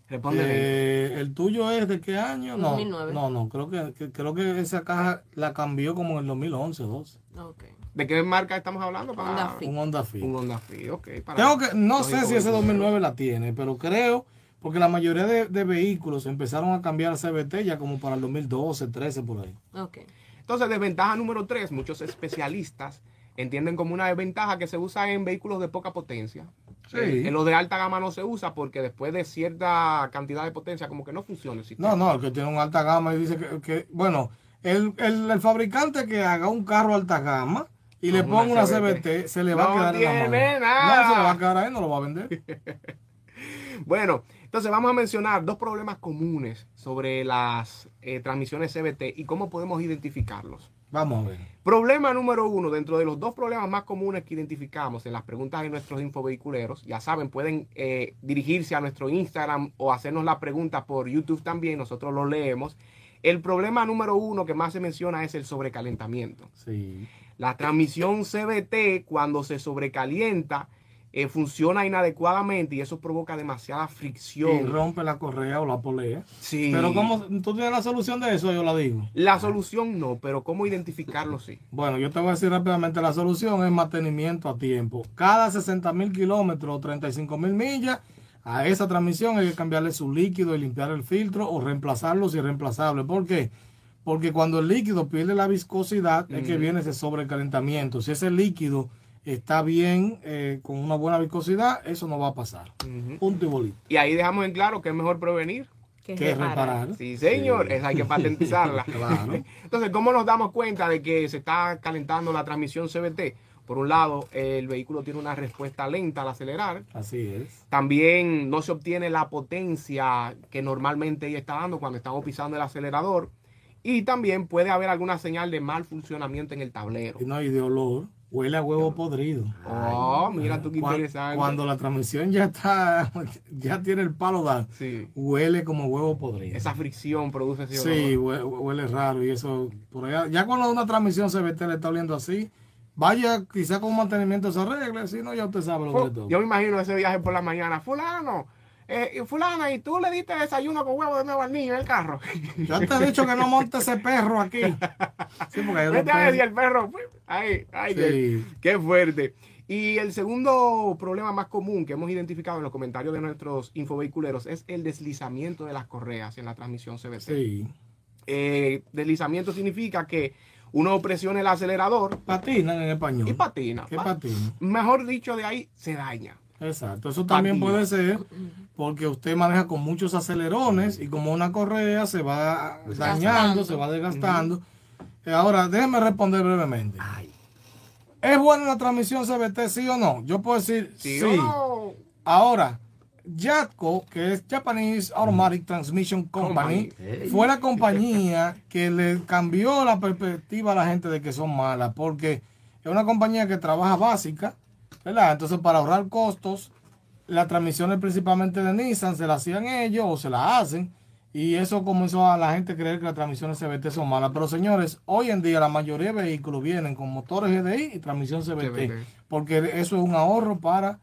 Responde. Eh, ¿El tuyo es de qué año? No, 2009. no, no, creo que, que- creo que esa caja la cambió como en el 2011 12. Ok. ¿De qué marca estamos hablando? Para... Honda Fit. Un Honda Fit. Un Honda Fit, ok. para- Tengo que, no sé si ese vehículos. 2009 la tiene, pero creo, porque la mayoría de, de vehículos empezaron a cambiar a CBT ya como para el 2012, 13 por ahí. Ok. Entonces, desventaja número tres, muchos especialistas entienden como una desventaja que se usa en vehículos de poca potencia. Sí. Eh, en los de alta gama no se usa porque después de cierta cantidad de potencia como que no funciona el sistema. No, no, el que tiene una alta gama y dice que, que- bueno, el, el, el fabricante que haga un carro alta gama y le ponga una CBT, se le va no a quedar en la tiene mano. nada. No, se le va a quedar ahí, no lo va a vender. Bueno, entonces vamos a mencionar dos problemas comunes sobre las eh, transmisiones CBT y cómo podemos identificarlos. Vamos a ver. Problema número uno, dentro de los dos problemas más comunes que identificamos en las preguntas de nuestros infovehiculeros, ya saben, pueden eh, dirigirse a nuestro Instagram o hacernos la pregunta por YouTube también, nosotros lo leemos. El problema número uno que más se menciona es el sobrecalentamiento. Sí. La transmisión CBT, cuando se sobrecalienta, eh, funciona inadecuadamente y eso provoca demasiada Y fricción. rompe la correa o la polea. Sí. Pero ¿cómo tú tienes la solución de eso? Yo la digo. La solución no, pero cómo identificarlo sí. Bueno, yo te voy a decir rápidamente, la solución es mantenimiento a tiempo. Cada 60 mil kilómetros o 35 mil millas, a esa transmisión hay que cambiarle su líquido y limpiar el filtro o reemplazarlo si es reemplazable. ¿Por qué? Porque cuando el líquido pierde la viscosidad es que viene ese sobrecalentamiento. Si ese líquido está bien, eh, con una buena viscosidad, eso no va a pasar. Punto y bolito. Y ahí dejamos en claro que es mejor prevenir. Que Que reparar. reparar. Sí, señor, esa hay que patentizarla. Claro. Entonces, ¿cómo nos damos cuenta de que se está calentando la transmisión CBT? Por un lado, el vehículo tiene una respuesta lenta al acelerar. Así es. También no se obtiene la potencia que normalmente ella está dando cuando estamos pisando el acelerador. Y también puede haber alguna señal de mal funcionamiento en el tablero. Y no hay de olor. Huele a huevo podrido. Oh, mira tú qué Cuan- interesante. Cuando la transmisión ya está, ya tiene el palo dado, Sí. huele como huevo podrido. Esa fricción produce ese Sí, olor. huele, raro y eso por allá. Ya cuando una transmisión CBT le está oliendo así, vaya quizá con mantenimiento se arregle, si no ya usted sabe lo que le toca. Yo me imagino ese viaje por la mañana. Fulano, eh, fulana, ¿y tú le diste desayuno con huevo de nuevo al niño en el carro? Ya te he dicho que no monte ese perro aquí. Sí, porque hay Vete a ver si el perro. Ay, ay, qué, Sí. qué fuerte. Y el segundo problema más común que hemos identificado en los comentarios de nuestros infovehiculeros es el deslizamiento de las correas en la transmisión CBT. Sí. Eh, deslizamiento significa que uno presiona el acelerador Patinan en español. y patina. ¿Qué Pa- patina? Mejor dicho, de ahí se daña. Exacto, eso también puede ser porque usted maneja con muchos acelerones y como una correa se va dañando, se va desgastando. Eh, Ahora, déjeme responder brevemente. ¿Es buena la transmisión CBT, sí o no? Yo puedo decir sí. ¿Sí o no? Ahora, Jatco, que es Japanese Automatic Transmission Company, Company. fue la compañía que le cambió la perspectiva a la gente de que son malas, porque es una compañía que trabaja básica, ¿verdad? Entonces, para ahorrar costos, las transmisiones principalmente de Nissan se las hacían ellos o se las hacen, y eso comenzó a la gente a creer que las transmisiones CBT son malas. Pero señores, hoy en día la mayoría de vehículos vienen con motores GDI y transmisión CBT, porque eso es un ahorro para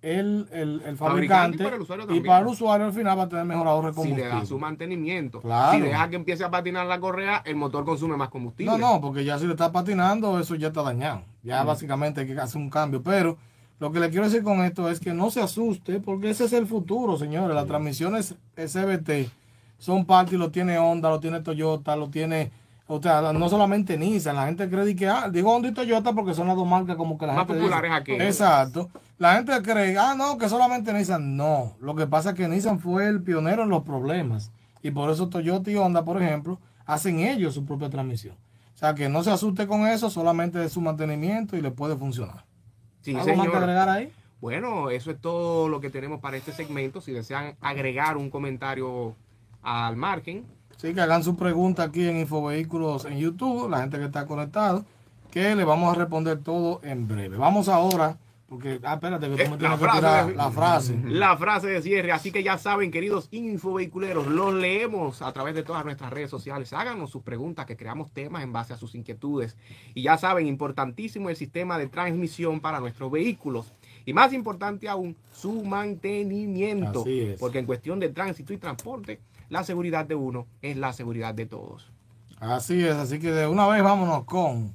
el, el, el Fabricante fabricante y para el usuario y también. para el usuario al final va a tener mejor ahorro de Si le combustible. da su mantenimiento. Claro. Si deja que empiece a patinar la correa, el motor consume más combustible. No, no, porque ya si le está patinando, eso ya está dañado. Ya básicamente hay que hacer un cambio. Pero lo que le quiero decir con esto es que no se asuste, porque ese es el futuro, señores. Las transmisiones SBT son parte y lo tiene Honda, lo tiene Toyota, lo tiene. O sea, no solamente Nissan, la gente cree que, ah, digo Honda y Toyota porque son las dos marcas como que la Más gente populares dice. aquí. Exacto. La gente cree, ah, no, que solamente Nissan. No, lo que pasa es que Nissan fue el pionero en los problemas. Y por eso Toyota y Honda, por ejemplo, hacen ellos su propia transmisión. O sea, que no se asuste con eso, solamente de su mantenimiento y le puede funcionar. Sí, ¿Algo más que señor. agregar ahí? Bueno, eso es todo lo que tenemos para este segmento. Si desean agregar un comentario al margen, Sí, que hagan su pregunta aquí en Infovehículos en YouTube, la gente que está conectado, que le vamos a responder todo en breve. Vamos ahora, porque, ah, espérate, que tú me Eh, tienes la que frase tirar la frase. La frase de cierre, así que ya saben, queridos infovehiculeros, los leemos a través de todas nuestras redes sociales. Háganos sus preguntas, que creamos temas en base a sus inquietudes. Y ya saben, importantísimo el sistema de transmisión para nuestros vehículos. Y más importante aún, su mantenimiento. Así es. Porque en cuestión de tránsito y transporte, la seguridad de uno es la seguridad de todos. Así es, así que de una vez vámonos con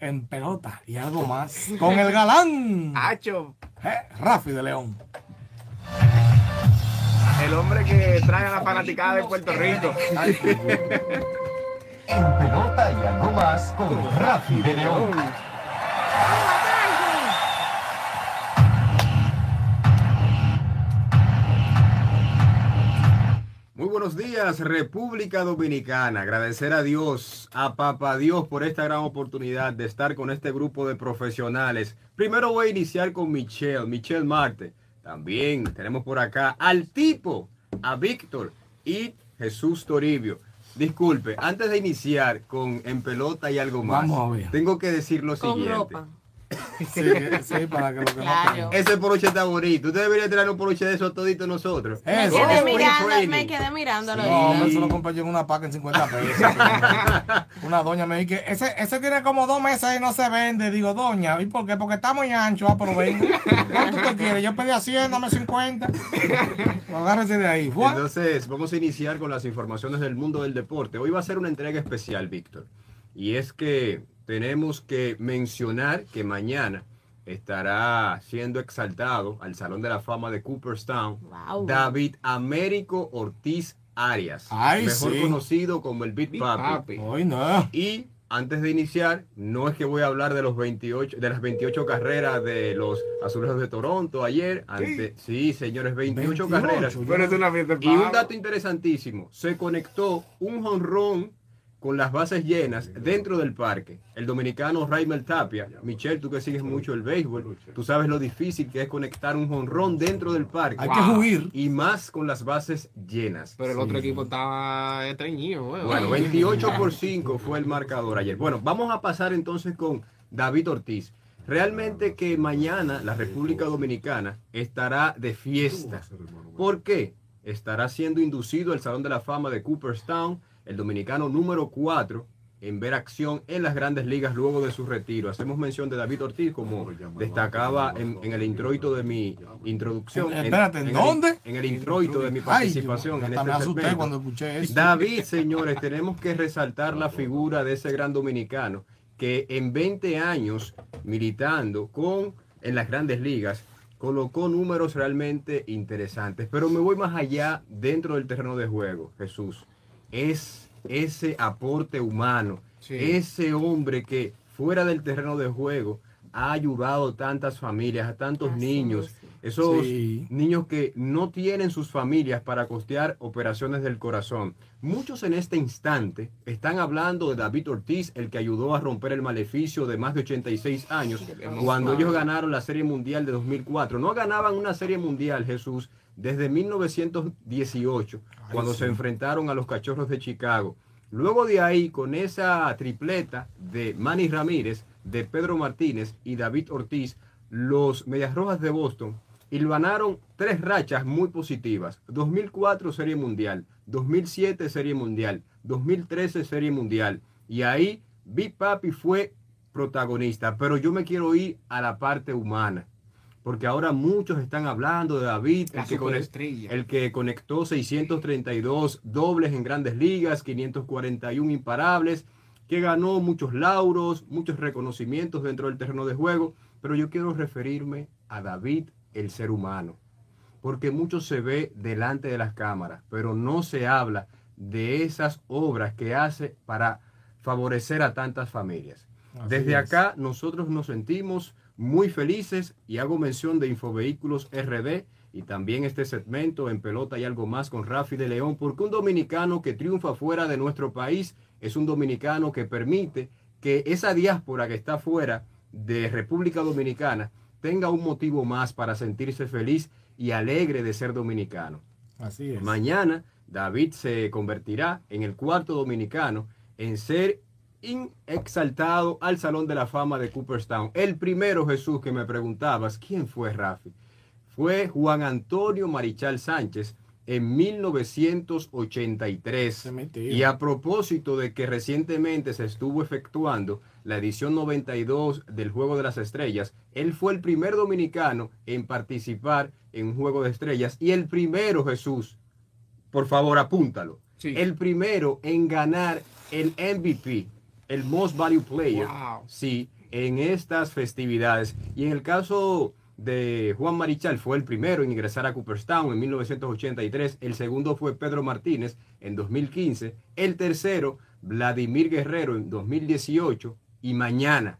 En Pelota y algo más. Con el galán, Hacho, eh, Rafi de León. el hombre que trae a la fanaticada de Puerto Rico. En pelota y algo más con Rafi de León. Muy buenos días, República Dominicana. Agradecer a Dios, a Papá Dios por esta gran oportunidad de estar con este grupo de profesionales. Primero voy a iniciar con Michelle, Michelle Marte. También tenemos por acá al tipo, a Víctor y Jesús Toribio. Disculpe, antes de iniciar con En Pelota y algo más, Vamos a ver. tengo que decir lo Con siguiente. ropa. Sí, sí, para que lo Claro. Ese poloche está bonito. Usted debería traer un poloche de esos toditos nosotros. Me Eso. quedé, mirando, me quedé mirándolo. No, eso lo compré yo en una paca en 50 pesos. una doña me dijo que ese, ese tiene como dos meses y no se vende. Digo, doña, ¿y por qué? Porque está muy ancho. Ah, pero. ¿Cuánto te quiere? Yo pedí a 100, dame 50. Agárrese de ahí. Entonces, vamos a iniciar con las informaciones del mundo del deporte. Hoy va a ser una entrega especial, Víctor. Y es que tenemos que mencionar que mañana estará siendo exaltado al Salón de la Fama de Cooperstown Wow. David Américo Ortiz Arias, Ay, mejor sí. conocido como el Big Big Papi. Papi. Hoy no. Y antes de iniciar, no es que voy a hablar de los 28, de las 28 carreras de los Azulejos de Toronto ayer. Ante, sí, señores, 28, 28, carreras. yo- Pero es una fiesta de Y un dato interesantísimo, se conectó un jonrón con las bases llenas dentro del parque. El dominicano Raimel Tapia, Michelle, tú que sigues mucho el béisbol, tú sabes lo difícil que es conectar un jonrón dentro del parque. Hay que huir. Y más con las bases llenas. Pero el otro equipo estaba estreñido, güey. Bueno, 28 por 5 fue el marcador ayer. Bueno, vamos a pasar entonces con David Ortiz. Realmente que mañana la República Dominicana estará de fiesta. ¿Por qué? Estará siendo inducido al Salón de la Fama de Cooperstown, el dominicano número 4 en ver acción en las grandes ligas luego de su retiro. Hacemos mención de David Ortiz como destacaba en, en el introito de mi introducción. Eh, espérate, ¿en dónde? en el introito de mi Ay, participación yo en me este asusté segmento. cuando escuché eso. David, señores, tenemos que resaltar la figura de ese gran dominicano que en 20 años militando con en las grandes ligas colocó números realmente interesantes. Pero me voy más allá dentro del terreno de juego, Jesús. Es ese aporte humano, Sí. ese hombre que fuera del terreno de juego ha ayudado a tantas familias, a tantos Así niños, es. esos Sí. niños que no tienen sus familias para costear operaciones del corazón. Muchos en este instante están hablando de David Ortiz, el que ayudó a romper el maleficio de más de 86 años cuando ellos ganaron la Serie Mundial de 2004. No ganaban una Serie Mundial, Jesús, desde 1918, cuando se enfrentaron a los Cachorros de Chicago. Luego de ahí, con esa tripleta de Manny Ramírez, de Pedro Martínez y David Ortiz, los Medias Rojas de Boston hilvanaron tres rachas muy positivas. 2004 Serie Mundial, 2007 Serie Mundial, 2013 Serie Mundial. Y ahí Big Papi fue protagonista. Pero yo me quiero ir a la parte humana. Porque ahora muchos están hablando de David, el que, conect- el que conectó 632 dobles en grandes ligas, 541 imparables, que ganó muchos lauros, muchos reconocimientos dentro del terreno de juego. Pero yo quiero referirme a David, el ser humano. Porque mucho se ve delante de las cámaras, pero no se habla de esas obras que hace para favorecer a tantas familias. Así Desde es. acá nosotros nos sentimos muy felices y hago mención de Infovehículos RD y también este segmento en pelota y algo más con Rafi de León, porque un dominicano que triunfa fuera de nuestro país es un dominicano que permite que esa diáspora que está fuera de República Dominicana tenga un motivo más para sentirse feliz y alegre de ser dominicano. Así es. Mañana David se convertirá en el cuarto dominicano en ser exaltado al Salón de la Fama de Cooperstown. El primero, Jesús, que me preguntabas, ¿quién fue Rafi? Fue Juan Antonio Marichal Sánchez en 1983. Ese es mi tío. Y a propósito de que recientemente se estuvo efectuando la edición 92 del Juego de las Estrellas, él fue el primer dominicano en participar en un Juego de Estrellas y el primero, Jesús, por favor apúntalo, Sí. el primero en ganar el MVP, el Most Value Player, Wow. sí, en estas festividades. Y en el caso de Juan Marichal fue el primero en ingresar a Cooperstown en 1983, el segundo fue Pedro Martínez en 2015, el tercero Vladimir Guerrero en 2018 y mañana.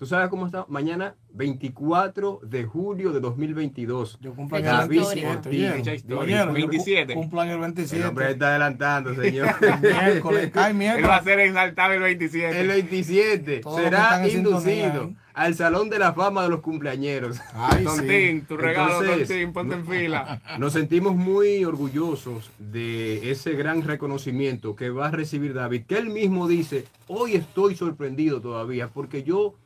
¿Tú sabes cómo está? Mañana 24 de julio de 2022. Yo cumpleaños David. 27. Ortiz. ¿oyeron? Fecha histórica. ¿Oyeron? Yo cu- 27. Cumpleaños el El 27. hombre está adelantando, señor. miércoles, cae Él va a miércoles. ser exaltado el 27. El 27 Todos los que será inducido ¿eh? al Salón de la Fama de los cumpleañeros. Ay, sí. Tontín, tu regalo, Entonces, Tontín, ponte en fila. Nos sentimos muy orgullosos de ese gran reconocimiento que va a recibir David, que él mismo dice, hoy estoy sorprendido todavía porque yo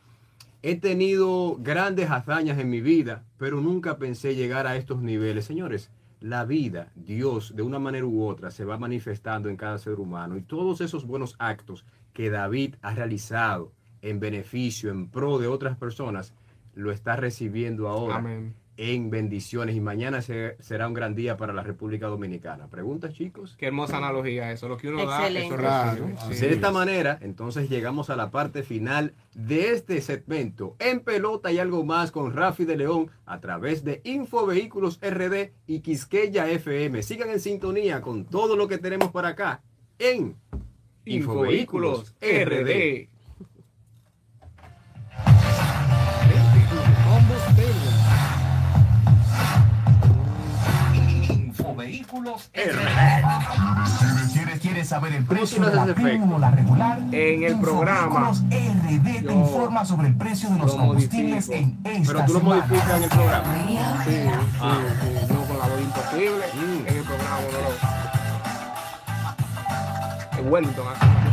he tenido grandes hazañas en mi vida, pero nunca pensé llegar a estos niveles. Señores, la vida, Dios, de una manera u otra, se va manifestando en cada ser humano y todos esos buenos actos que David ha realizado en beneficio, en pro de otras personas, lo está recibiendo ahora Amén. En bendiciones y mañana se- será un gran día para la República Dominicana. ¿Preguntas, chicos? Qué hermosa analogía eso. Lo que uno Excelente. da, eso Sí. De esta manera, entonces llegamos a la parte final de este segmento en pelota y algo más con Rafi de León a través de Infovehículos RD y Quisqueya FM. Sigan en sintonía con todo lo que tenemos para acá en Infovehículos RD. Infovehículos RD. ¿Quieres, quieres, quieres saber el precio de la premium o la regular? En el programa. RD Yo te informa sobre el precio de los lo combustibles modifico. en esta Pero tú lo semana. modificas en el programa. Sí, sí, sí. No con la voz imposible. Mm. En el programa uno lo. En Wellington. así.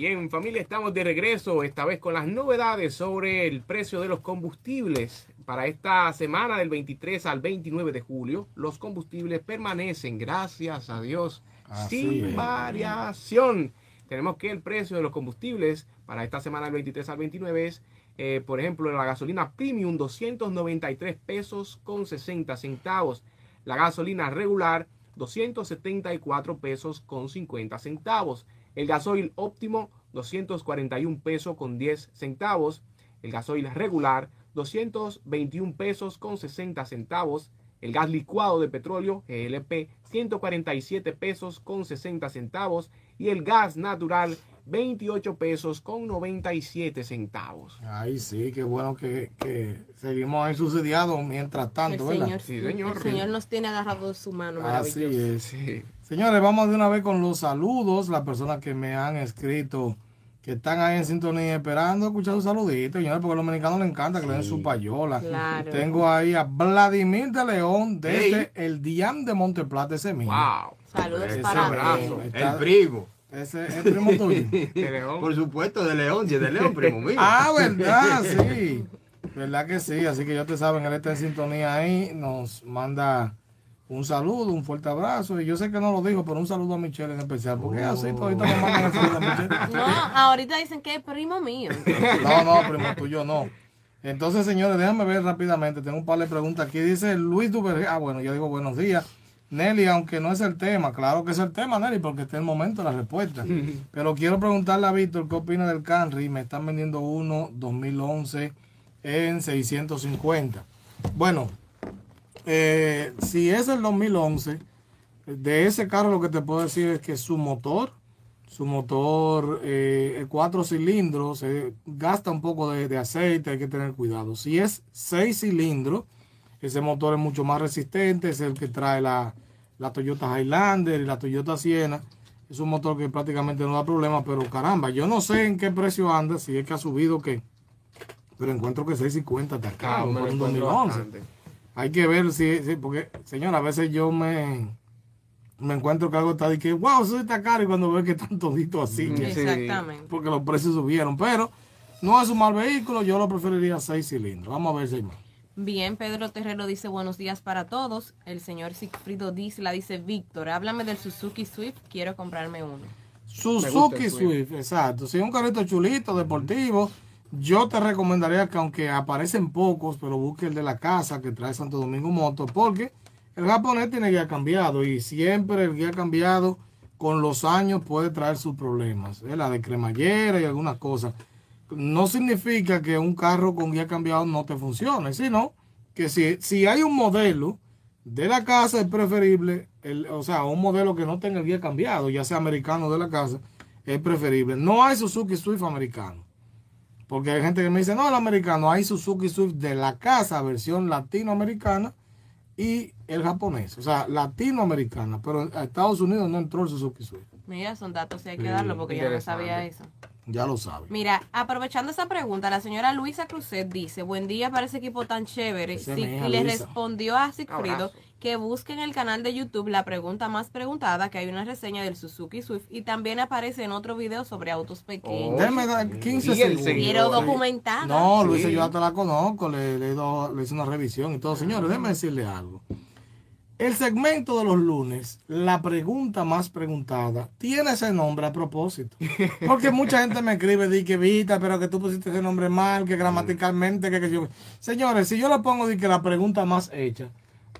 Bien, familia, estamos de regreso, esta vez con las novedades sobre el precio de los combustibles. Para esta semana del 23 al 29 de julio, los combustibles permanecen, gracias a Dios, Así sin es. variación. Tenemos que el precio de los combustibles para esta semana del 23 al 29 es, eh, por ejemplo, la gasolina premium 293 pesos con 60 centavos. La gasolina regular 274 pesos con 50 centavos. El gasoil óptimo 241 pesos con 10 centavos. El gasoil regular 221 pesos con 60 centavos. El gas licuado de petróleo GLP 147 pesos con 60 centavos. Y el gas natural 28 pesos con 97 centavos. Ay, sí, qué bueno que, que seguimos ahí subsidiados mientras tanto, el ¿verdad? Señor, Sí, señor. el Señor nos tiene agarrado de su mano. Así Maravilloso. es. Sí. Señores, vamos de una vez con los saludos. Las personas que me han escrito, que están ahí en sintonía esperando escuchar sus saluditos, señores, porque a los dominicanos les encanta que le den su payola. Claro. Tengo ahí a Vladimir de León desde Hey. el Diam de Monteplata, ese mismo. Wow. Saludos Ese para abrazo. Está- El primo. Ese es el primo tuyo. De León. Por supuesto, de León, si es de León, primo mío. ah, verdad, sí. Verdad que sí. Así que ya te saben, él está en sintonía ahí. Nos manda un saludo, un fuerte abrazo. Y yo sé que no lo dijo, pero un saludo a Michelle en especial. Porque es así, todito me mandan el saludo a Michelle. No, ahorita dicen que es primo mío. No, no, primo tuyo no. Entonces, señores, déjame ver rápidamente. Tengo un par de preguntas aquí. Dice Luis Duvergé. Ah, bueno, yo digo buenos días. Nelly, aunque no es el tema, claro que es el tema, Nelly, porque está el momento de la respuesta. Pero quiero preguntarle a Víctor qué opina del Camry. Me están vendiendo uno 2011 en 650. Bueno, eh, si es el 2011, de ese carro lo que te puedo decir es que su motor, su motor, eh, cuatro cilindros, eh, gasta un poco de, de aceite, hay que tener cuidado. Si es seis cilindros, ese motor es mucho más resistente, es el que trae la, la Toyota Highlander y la Toyota Siena. Es un motor que prácticamente no da problema, pero caramba, yo no sé en qué precio anda, si es que ha subido o qué. pero encuentro que 650 está Ah, caro encuentro 2011. bastante. Hay que ver si, si- porque, señora, a veces yo me, me encuentro que algo está de que, wow, eso está caro, y cuando veo que están toditos así, que- Sí. Exactamente. porque los precios subieron, pero no es un mal vehículo, yo lo preferiría 6 cilindros. Vamos a ver más. Bien, Pedro Terrero dice buenos días para todos. El señor Sigfrido Disla dice, Víctor, háblame del Suzuki Swift, quiero comprarme uno. Suzuki Swift. Swift. exacto. Si es un carrito chulito, deportivo, yo te recomendaría que aunque aparecen pocos, pero busque el de la casa que trae Santo Domingo Moto, porque el japonés tiene guía cambiado y siempre el guía cambiado con los años puede traer sus problemas, ¿eh? la de cremallera y algunas cosas. No significa que un carro con guía cambiado no te funcione, sino que si, si hay un modelo de la casa es preferible, o sea, un modelo que no tenga el guía cambiado, ya sea americano de la casa, es preferible. No hay Suzuki Swift americano. Porque hay gente que me dice, no, el americano, hay Suzuki Swift de la casa, versión latinoamericana, y el japonés, o sea, latinoamericana, pero a Estados Unidos no entró el Suzuki Swift. Mira, son datos y hay que Sí, darlo porque yo no sabía eso. Ya lo saben. Mira, aprovechando esa pregunta, la señora Luisa Cruzet dice, buen día para ese equipo tan chévere. Sí, y le Luisa. respondió a Sigfrido Abrazo. Que busque en el canal de YouTube la pregunta más preguntada, que hay una reseña del Suzuki Swift y también aparece en otro video sobre autos pequeños. Déjame dar 15 Y el segundos. Quiero documentada. No, Luisa, Sí. yo hasta la conozco, le, le, le hice una revisión y todo. Señores, déjenme decirle algo. El segmento de los lunes, la pregunta más preguntada, tiene ese nombre a propósito. Porque mucha gente me escribe, di que Vita, pero que tú pusiste ese nombre mal, que gramaticalmente, que, que yo... Señores, si yo le pongo di que la pregunta más hecha,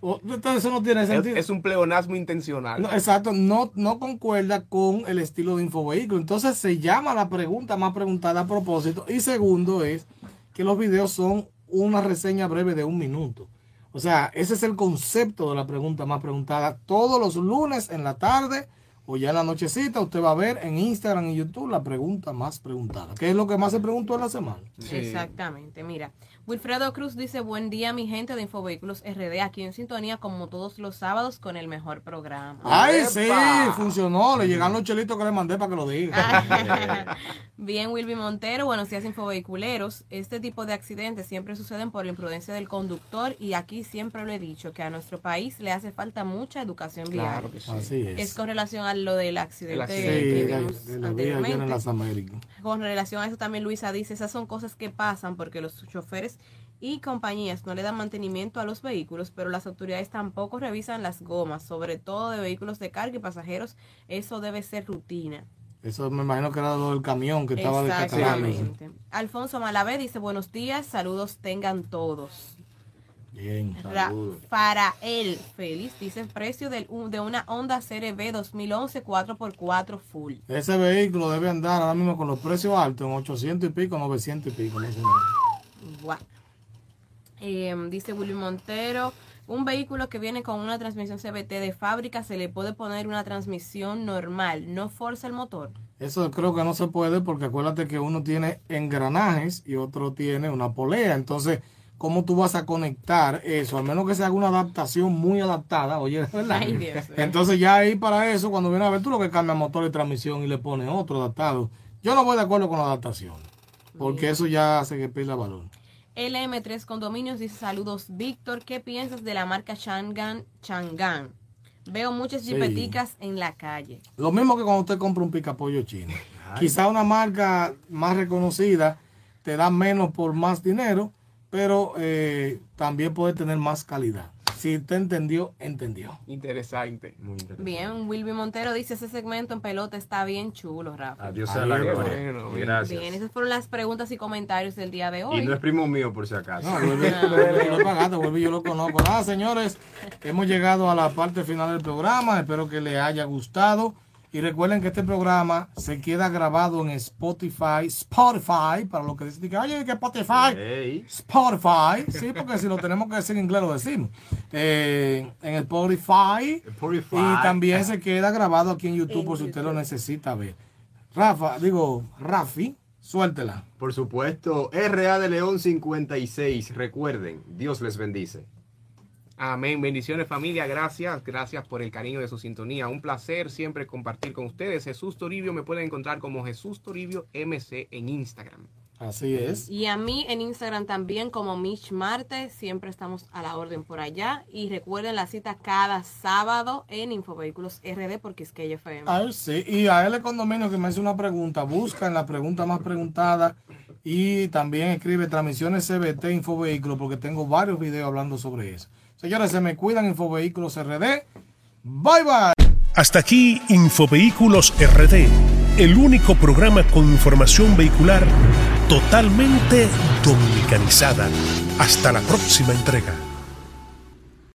entonces eso no tiene Es, sentido. es un pleonasmo intencional. No, exacto, no, no concuerda con el estilo de infovehículo. Entonces se llama la pregunta más preguntada a propósito. Y segundo es que los videos son una reseña breve de un minuto. O sea, ese es el concepto de la pregunta más preguntada. Todos los lunes en la tarde o ya en la nochecita usted va a ver en Instagram y YouTube la pregunta más preguntada. ¿Qué es lo que más se preguntó en la semana? Sí. Exactamente, mira. Wilfredo Cruz dice, buen día mi gente de Infovehículos RD, aquí en sintonía como todos los sábados con el mejor programa. Ay, ¡Epa! sí, funcionó. Le llegaron los chelitos que le mandé para que lo diga. Bien, Wilby Montero, buenos días infovehiculeros. Este tipo de accidentes siempre suceden por la imprudencia del conductor y aquí siempre lo he dicho, que a nuestro país le hace falta mucha educación vial. Claro que sí. Así es. Es con relación a lo del accidente, que de, vimos de la vida allá en anteriormente. las Américas. Con relación a eso también Luisa dice, esas son cosas que pasan porque los choferes y compañías no le dan mantenimiento a los vehículos, pero las autoridades tampoco revisan las gomas, sobre todo de vehículos de carga y pasajeros. Eso debe ser rutina. Eso me imagino que era lo del camión que estaba. Exactamente. Alfonso Malavé dice, buenos días, saludos tengan todos. Bien. Ra- para él, feliz, dice precio del- de una Honda CRV 2011 4x4 full. Ese vehículo debe andar ahora mismo con los precios altos en 800 y pico, 900 y pico. no sé. Buah. Eh, dice Willy Montero, un vehículo que viene con una transmisión CBT de fábrica se le puede poner una transmisión normal, no forza el motor. Eso creo que no se puede porque acuérdate que uno tiene engranajes y otro tiene una polea. Entonces, ¿cómo tú vas a conectar eso? Al menos que se haga una adaptación muy adaptada, oye, ¿verdad? Ay, Dios mío. Entonces ya ahí para eso, cuando viene a ver, tú lo que cambia motor y transmisión y le pones otro adaptado. Yo no voy de acuerdo con la adaptación, porque eso ya hace que pierda valor. LM3 Condominios dice saludos Víctor, ¿qué piensas de la marca Changan Changan? Veo muchas Sí. jipeticas en la calle. Lo mismo que cuando usted compra un picapollo chino. Quizá una marca más reconocida te da menos por más dinero, pero eh, también puede tener más calidad. Si usted entendió, entendió. Interesante. Muy interesante. Bien, Wilby Montero dice ese segmento en pelota está bien chulo, Rafa. Adiós a la bueno, bien. Gracias. Bien, esas fueron las preguntas y comentarios del día de hoy. Y no es primo mío, por si acaso. No, yo lo he pagado, yo lo conozco. Nada, señores, hemos llegado a la parte final del programa. Espero que les haya gustado. Y recuerden que este programa se queda grabado en Spotify, Spotify, para los que dicen que, oye, que Spotify. Spotify, sí, porque si lo tenemos que decir en inglés lo decimos. Eh, en Spotify. Spotify. Y también se queda grabado aquí en YouTube por si usted lo necesita ver. Rafa, digo, Rafi, suéltela. Por supuesto, RA de León 56. Recuerden, Dios les bendice. Amén. Bendiciones familia. Gracias. Gracias por el cariño de su sintonía. Un placer siempre compartir con ustedes. Jesús Toribio me pueden encontrar como Jesús Toribio MC en Instagram. Así es. Y a mí en Instagram también como Mitch Marte, siempre estamos a la orden por allá. Y recuerden la cita cada sábado en Infovehículos RD por Quisqueya FM. Ah, sí. Y a él condominio que me hace una pregunta, busca en la pregunta más preguntada y también escribe transmisiones CBT Infovehículos porque tengo varios videos hablando sobre eso. Señores, se me cuidan Infovehículos RD. Bye bye. Hasta aquí Infovehículos RD, el único programa con información vehicular totalmente dominicanizada. Hasta la próxima entrega.